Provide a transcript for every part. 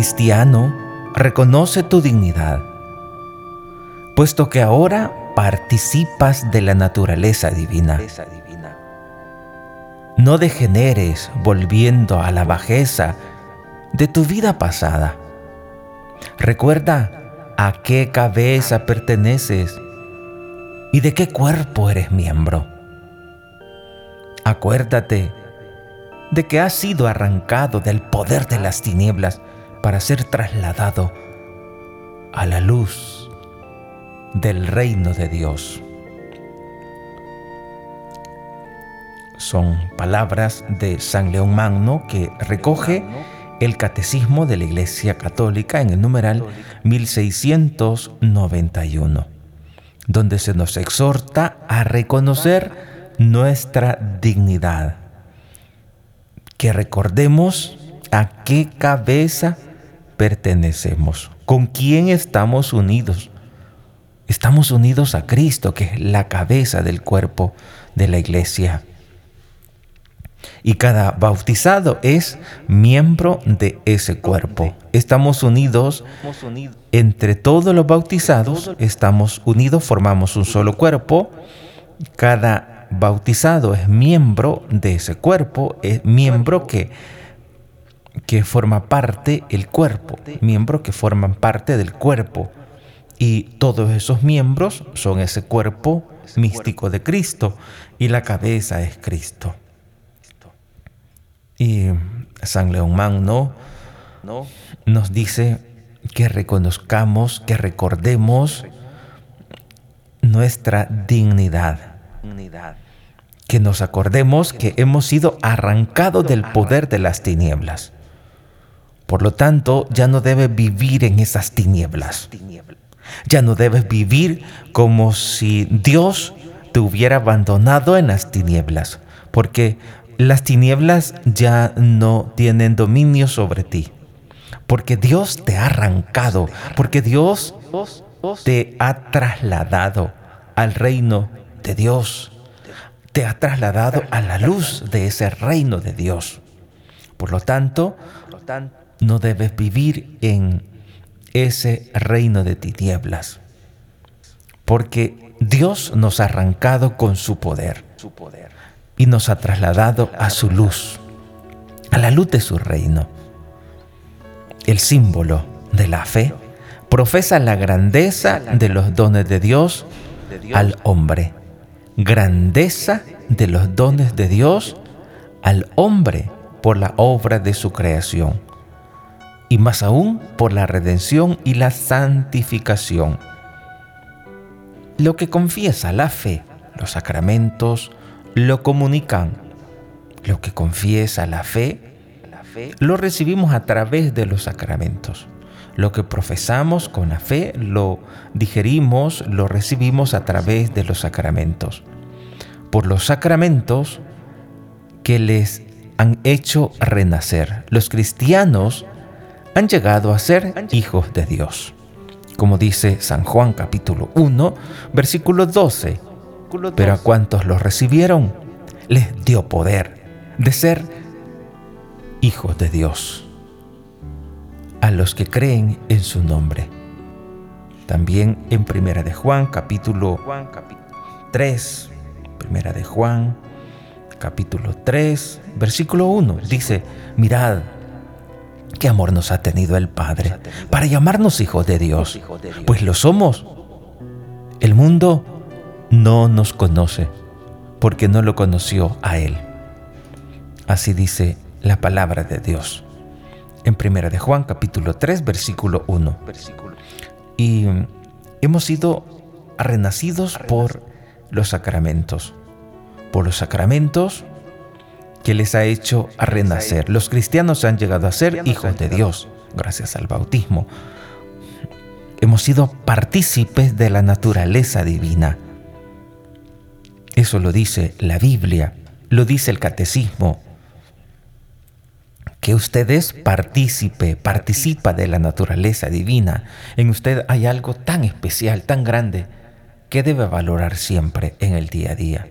Cristiano, reconoce tu dignidad, puesto que ahora participas de la naturaleza divina. No degeneres volviendo a la bajeza de tu vida pasada. Recuerda a qué cabeza perteneces y de qué cuerpo eres miembro. Acuérdate de que has sido arrancado del poder de las tinieblas para ser trasladado a la luz del reino de Dios. Son palabras de San León Magno que recoge el Catecismo de la Iglesia Católica en el numeral 1691, donde se nos exhorta a reconocer nuestra dignidad, que recordemos a qué cabeza pertenecemos, con quién estamos unidos. Estamos unidos a Cristo, que es la cabeza del cuerpo de la iglesia y cada bautizado es miembro de ese cuerpo. Estamos unidos entre todos los bautizados, estamos unidos, formamos un solo cuerpo. Cada bautizado es miembro de ese cuerpo, es miembro que, que forma parte del cuerpo, miembro que forman parte del cuerpo. Y todos esos miembros son ese cuerpo místico de Cristo y la cabeza es Cristo. Y San León Magno nos dice que reconozcamos, que recordemos nuestra dignidad. Que nos acordemos que hemos sido arrancados del poder de las tinieblas. Por lo tanto, ya no debes vivir en esas tinieblas. Ya no debes vivir como si Dios te hubiera abandonado en las tinieblas. Porque las tinieblas ya no tienen dominio sobre ti. Porque Dios te ha arrancado, porque Dios te ha trasladado al reino de Dios. Te ha trasladado a la luz de ese reino de Dios. Por lo tanto, no debes vivir en ese reino de tinieblas. Porque Dios nos ha arrancado con su poder y nos ha trasladado a su luz, a la luz de su reino. El símbolo de la fe profesa la grandeza de los dones de Dios al hombre. Grandeza de los dones de Dios al hombre por la obra de su creación. Y más aún por la redención y la santificación. Lo que confiesa la fe, los sacramentos, lo comunican. Lo que confiesa la fe, lo recibimos a través de los sacramentos. Lo que profesamos con la fe, lo digerimos, lo recibimos a través de los sacramentos. Por los sacramentos que les han hecho renacer. Los cristianos han llegado a ser hijos de Dios. Como dice San Juan capítulo 1, versículo 12 pero a cuantos los recibieron, les dio poder de ser hijos de Dios. A los que creen en su nombre. También en Primera de Juan, capítulo 3, Primera de Juan, capítulo 3, versículo 1, dice, mirad, qué amor nos ha tenido el Padre para llamarnos hijos de Dios, pues lo somos. El mundo no nos conoce porque no lo conoció a Él. Así dice la palabra de Dios. En Primera de Juan capítulo 3 versículo 1. Y hemos sido renacidos por los sacramentos. Por los sacramentos que les ha hecho a renacer. Los cristianos han llegado a ser hijos de Dios gracias al bautismo. Hemos sido partícipes de la naturaleza divina eso lo dice la Biblia, lo dice el catecismo. Que usted es partícipe, participa de la naturaleza divina. En usted hay algo tan especial, tan grande, que debe valorar siempre en el día a día.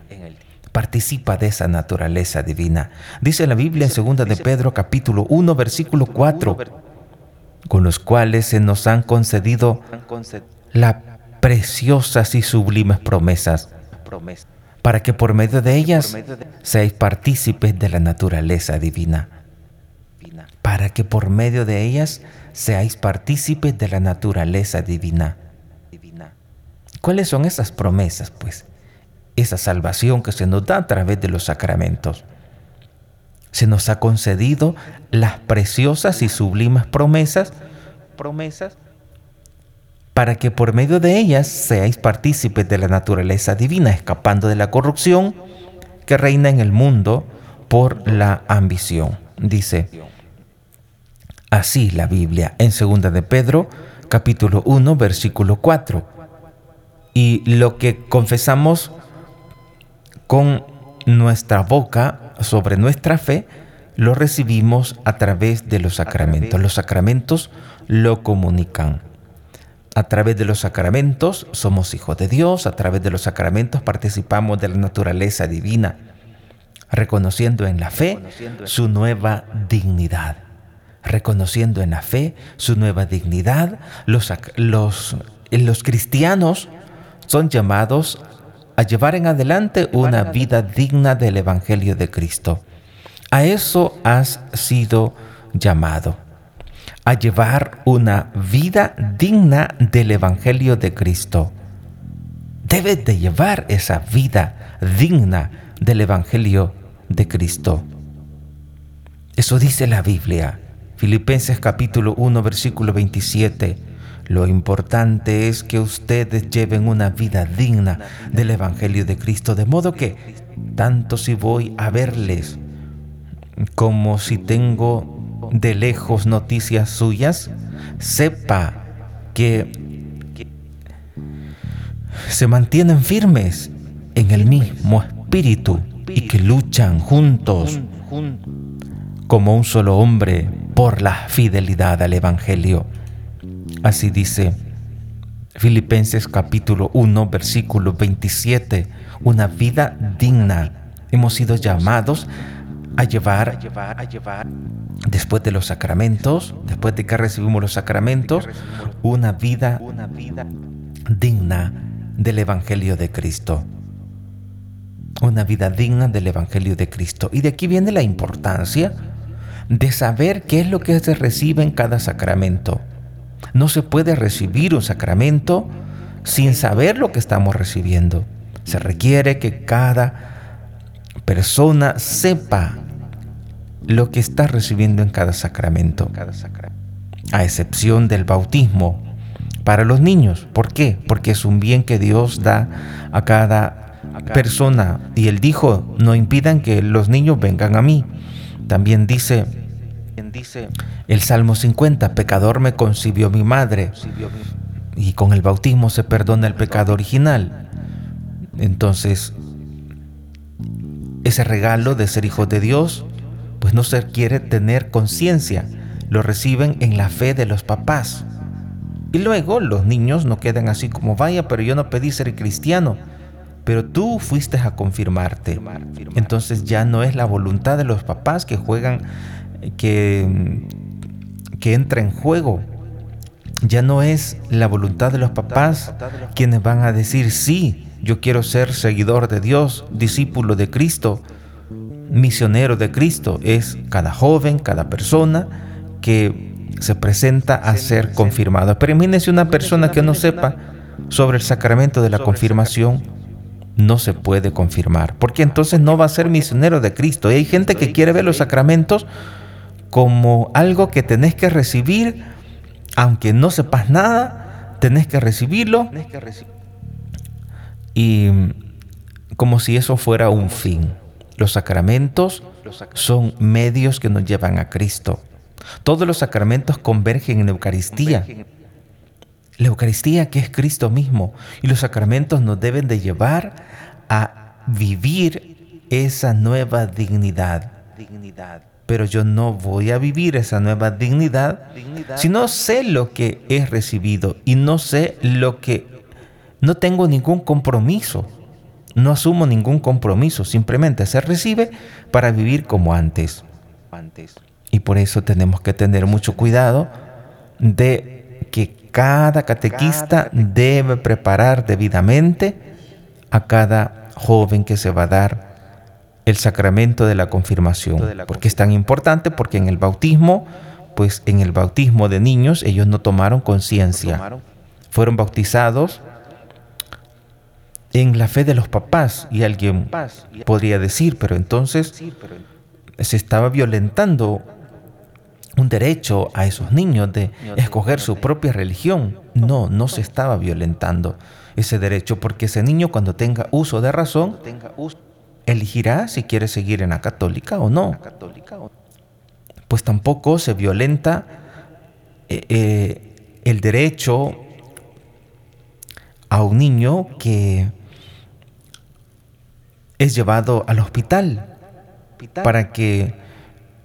Participa de esa naturaleza divina. Dice la Biblia en 2 de Pedro capítulo 1 versículo 4. con los cuales se nos han concedido las preciosas y sublimes promesas, para que por medio de ellas seáis partícipes de la naturaleza divina, para que por medio de ellas seáis partícipes de la naturaleza divina. ¿Cuáles son esas promesas? Pues esa salvación que se nos da a través de los sacramentos. Se nos ha concedido las preciosas y sublimes promesas, promesas para que por medio de ellas seáis partícipes de la naturaleza divina, escapando de la corrupción que reina en el mundo por la ambición. Dice así la Biblia en 2 de Pedro, capítulo 1, versículo 4. Y lo que confesamos con nuestra boca sobre nuestra fe, lo recibimos a través de los sacramentos. Los sacramentos lo comunican. A través de los sacramentos somos hijos de Dios, a través de los sacramentos participamos de la naturaleza divina, reconociendo en la fe su nueva dignidad. Reconociendo en la fe su nueva dignidad, los, los, los cristianos son llamados a llevar en adelante una vida digna del Evangelio de Cristo. A eso has sido llamado, a llevar una vida digna del Evangelio de Cristo. Debes de llevar esa vida digna del Evangelio de Cristo. Eso dice la Biblia. Filipenses capítulo 1 versículo 27. Lo importante es que ustedes lleven una vida digna del Evangelio de Cristo, de modo que tanto si voy a verles como si tengo de lejos noticias suyas, sepa que se mantienen firmes en el mismo espíritu y que luchan juntos como un solo hombre por la fidelidad al Evangelio. Así dice Filipenses capítulo 1, versículo 27, una vida digna. Hemos sido llamados a llevar, a llevar, a llevar, después de los sacramentos, después de que recibimos los sacramentos, una vida, una vida digna del Evangelio de Cristo. Una vida digna del Evangelio de Cristo. Y de aquí viene la importancia de saber qué es lo que se recibe en cada sacramento. No se puede recibir un sacramento sin saber lo que estamos recibiendo. Se requiere que cada persona sepa lo que está recibiendo en cada sacramento, a excepción del bautismo para los niños. ¿Por qué? Porque es un bien que Dios da a cada persona. Y Él dijo, no impidan que los niños vengan a mí. También dice dice el Salmo 50, pecador me concibió mi madre. Y con el bautismo se perdona el pecado original. Entonces, ese regalo de ser hijo de Dios, pues no se quiere tener conciencia. Lo reciben en la fe de los papás. Y luego los niños no quedan así como, vaya, pero yo no pedí ser cristiano. Pero tú fuiste a confirmarte. Entonces ya no es la voluntad de los papás que juegan que, que entra en juego. Ya no es la voluntad de los papás quienes van a decir, sí, yo quiero ser seguidor de Dios, discípulo de Cristo, misionero de Cristo. Es cada joven, cada persona que se presenta a ser confirmado. Pero imagínense una persona que no sepa sobre el sacramento de la confirmación, no se puede confirmar, porque entonces no va a ser misionero de Cristo. Y hay gente que quiere ver los sacramentos como algo que tenés que recibir, aunque no sepas nada, tenés que recibirlo. Y como si eso fuera un fin. Los sacramentos son medios que nos llevan a Cristo. Todos los sacramentos convergen en la Eucaristía. La Eucaristía que es Cristo mismo. Y los sacramentos nos deben de llevar a vivir esa nueva dignidad. dignidad pero yo no voy a vivir esa nueva dignidad, si no sé lo que he recibido y no sé lo que... No tengo ningún compromiso, no asumo ningún compromiso, simplemente se recibe para vivir como antes. Y por eso tenemos que tener mucho cuidado de que cada catequista. debe preparar debidamente a cada joven que se va a dar el sacramento de la confirmación. porque es tan importante? Porque en el bautismo, pues en el bautismo de niños ellos no tomaron conciencia. Fueron bautizados en la fe de los papás. Y alguien podría decir, pero entonces se estaba violentando un derecho a esos niños de escoger su propia religión. No, no se estaba violentando ese derecho porque ese niño cuando tenga uso de razón elegirá si quiere seguir en la católica o no. Pues tampoco se violenta eh, eh, el derecho a un niño que es llevado al hospital para que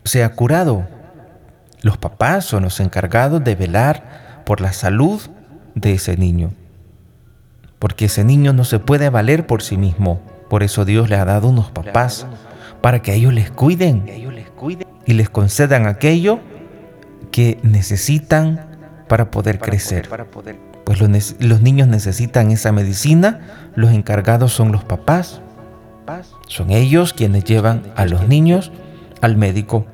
sea curado. Los papás son los encargados de velar por la salud de ese niño, porque ese niño no se puede valer por sí mismo. Por eso Dios le ha dado unos papás para que ellos les cuiden y les concedan aquello que necesitan para poder crecer. Pues los, los niños necesitan esa medicina, los encargados son los papás. Son ellos quienes llevan a los niños al médico.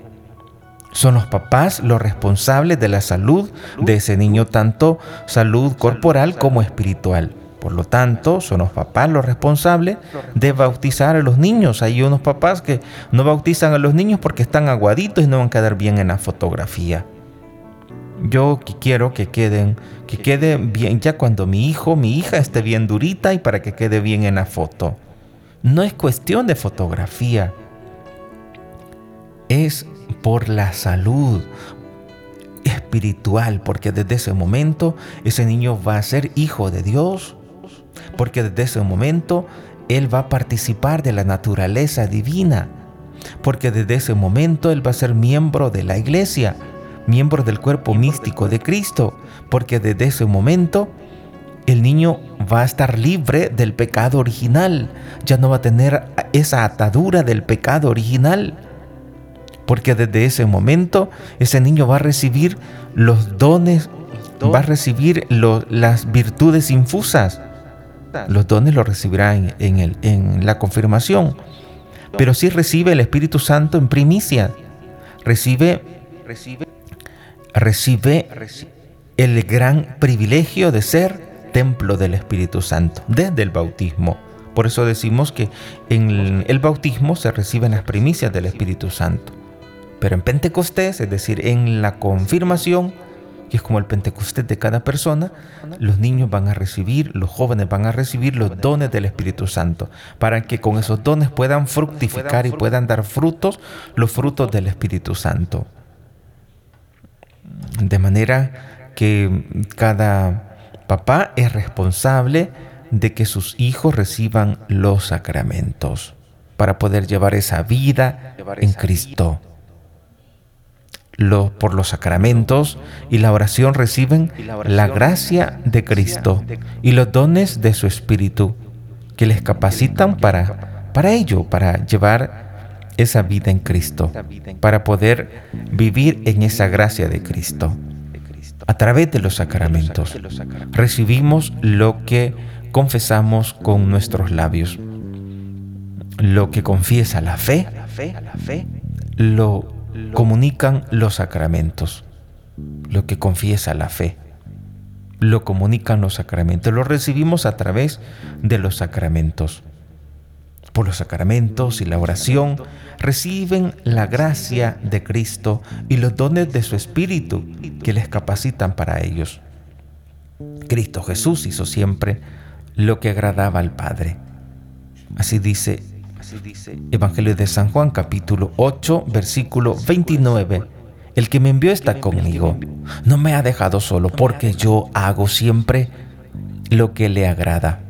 Son los papás los responsables de la salud de ese niño, tanto salud corporal como espiritual. Por lo tanto, son los papás los responsables de bautizar a los niños. Hay unos papás que no bautizan a los niños porque están aguaditos y no van a quedar bien en la fotografía. Yo quiero que queden, que quede bien ya cuando mi hijo, mi hija esté bien durita y para que quede bien en la foto. No es cuestión de fotografía, es por la salud espiritual, porque desde ese momento ese niño va a ser hijo de Dios, porque desde ese momento él va a participar de la naturaleza divina, porque desde ese momento él va a ser miembro de la iglesia, miembro del cuerpo místico de Cristo, porque desde ese momento el niño va a estar libre del pecado original, ya no va a tener esa atadura del pecado original, porque desde ese momento ese niño va a recibir los dones, va a recibir las virtudes infusas. Los dones los recibirá en, la confirmación, pero sí recibe el Espíritu Santo en primicia, recibe, recibe, recibe el gran privilegio de ser templo del Espíritu Santo desde el bautismo. Por eso decimos que en el bautismo se reciben las primicias del Espíritu Santo. Pero en Pentecostés, es decir, en la confirmación, que es como el Pentecostés de cada persona, los niños van a recibir, los jóvenes van a recibir los dones del Espíritu Santo, para que con esos dones puedan fructificar y puedan dar frutos, los frutos del Espíritu Santo. De manera que cada Papá es responsable de que sus hijos reciban los sacramentos para poder llevar esa vida en Cristo. Por los sacramentos y la oración reciben la gracia de Cristo y los dones de su Espíritu que les capacitan para, para ello, para llevar esa vida en Cristo, para poder vivir en esa gracia de Cristo a través de los sacramentos. Recibimos lo que confesamos con nuestros labios. Lo que confiesa la fe, lo comunican los sacramentos. Lo que confiesa la fe, lo comunican los sacramentos. Lo recibimos a través de los sacramentos por los sacramentos y la oración, reciben la gracia de Cristo y los dones de su Espíritu que les capacitan para ellos. Cristo Jesús hizo siempre lo que agradaba al Padre. Así dice, Evangelio de San Juan capítulo 8 versículo 29. El que me envió está conmigo. No me ha dejado solo porque yo hago siempre lo que le agrada.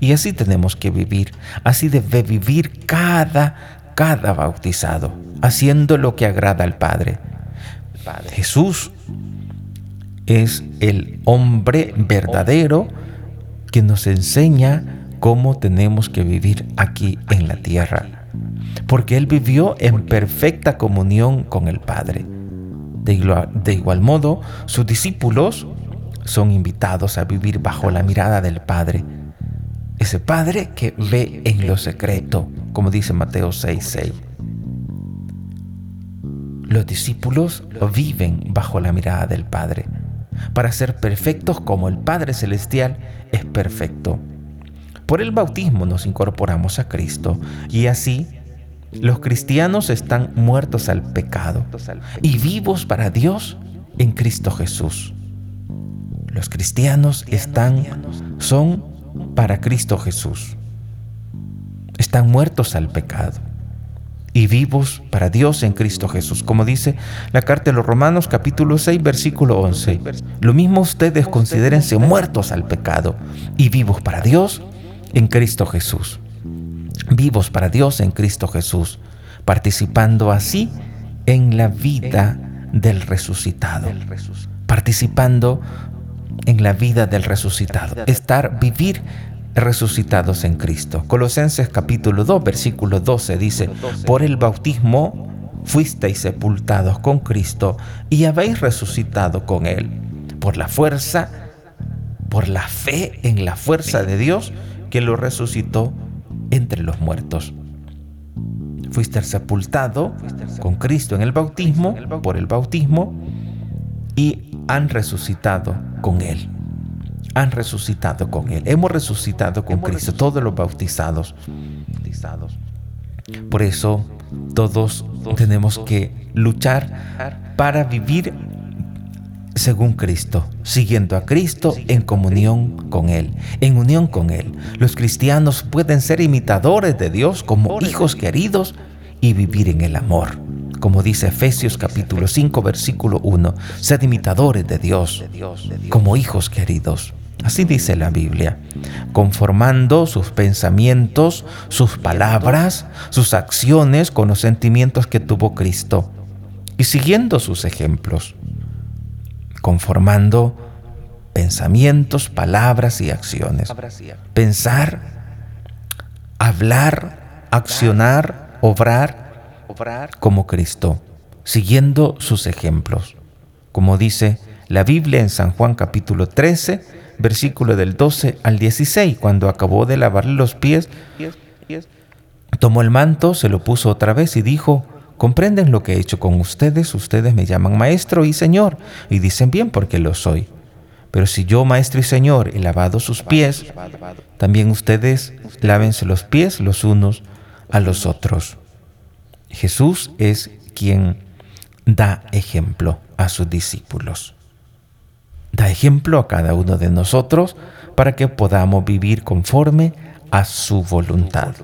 Y así tenemos que vivir. Así debe vivir cada, cada bautizado, haciendo lo que agrada al Padre. Jesús es el hombre verdadero que nos enseña cómo tenemos que vivir aquí en la tierra. Porque Él vivió en perfecta comunión con el Padre. De igual, modo, sus discípulos son invitados a vivir bajo la mirada del Padre. Ese Padre que ve en lo secreto, como dice Mateo 6:6. Los discípulos viven bajo la mirada del Padre para ser perfectos como el Padre Celestial es perfecto. Por el bautismo nos incorporamos a Cristo y así los cristianos están muertos al pecado y vivos para Dios en Cristo Jesús. Los cristianos están son para Cristo Jesús. Están muertos al pecado y vivos para Dios en Cristo Jesús. Como dice la carta de los Romanos capítulo 6 versículo 11. Lo mismo ustedes considérense muertos al pecado y vivos para Dios en Cristo Jesús. Vivos para Dios en Cristo Jesús, participando así en la vida del resucitado. Participando en la vida del resucitado. Estar, vivir resucitados en Cristo. Colosenses capítulo 2, versículo 12 dice, por el bautismo fuisteis sepultados con Cristo y habéis resucitado con Él. Por la fuerza, por la fe en la fuerza de Dios que lo resucitó entre los muertos. Fuiste sepultado con Cristo en el bautismo, por el bautismo, y han resucitado con Él han resucitado con Él. Hemos resucitado con Cristo, todos los bautizados. Por eso todos tenemos que luchar para vivir según Cristo, siguiendo a Cristo en comunión con Él, en unión con Él. Los cristianos pueden ser imitadores de Dios como hijos queridos y vivir en el amor. Como dice Efesios capítulo 5 versículo 1, sed imitadores de Dios como hijos queridos. Así dice la Biblia, conformando sus pensamientos, sus palabras, sus acciones con los sentimientos que tuvo Cristo y siguiendo sus ejemplos, conformando pensamientos, palabras y acciones. Pensar, hablar, accionar, obrar como Cristo, siguiendo sus ejemplos. Como dice la Biblia en San Juan capítulo 13, versículo del 12 al 16, cuando acabó de lavarle los pies, tomó el manto, se lo puso otra vez y dijo, ¿comprenden lo que he hecho con ustedes? Ustedes me llaman maestro y señor, y dicen bien porque lo soy. Pero si yo, maestro y señor, he lavado sus pies, también ustedes lávense los pies los unos a los otros. Jesús es quien da ejemplo a sus discípulos. Da ejemplo a cada uno de nosotros para que podamos vivir conforme a su voluntad.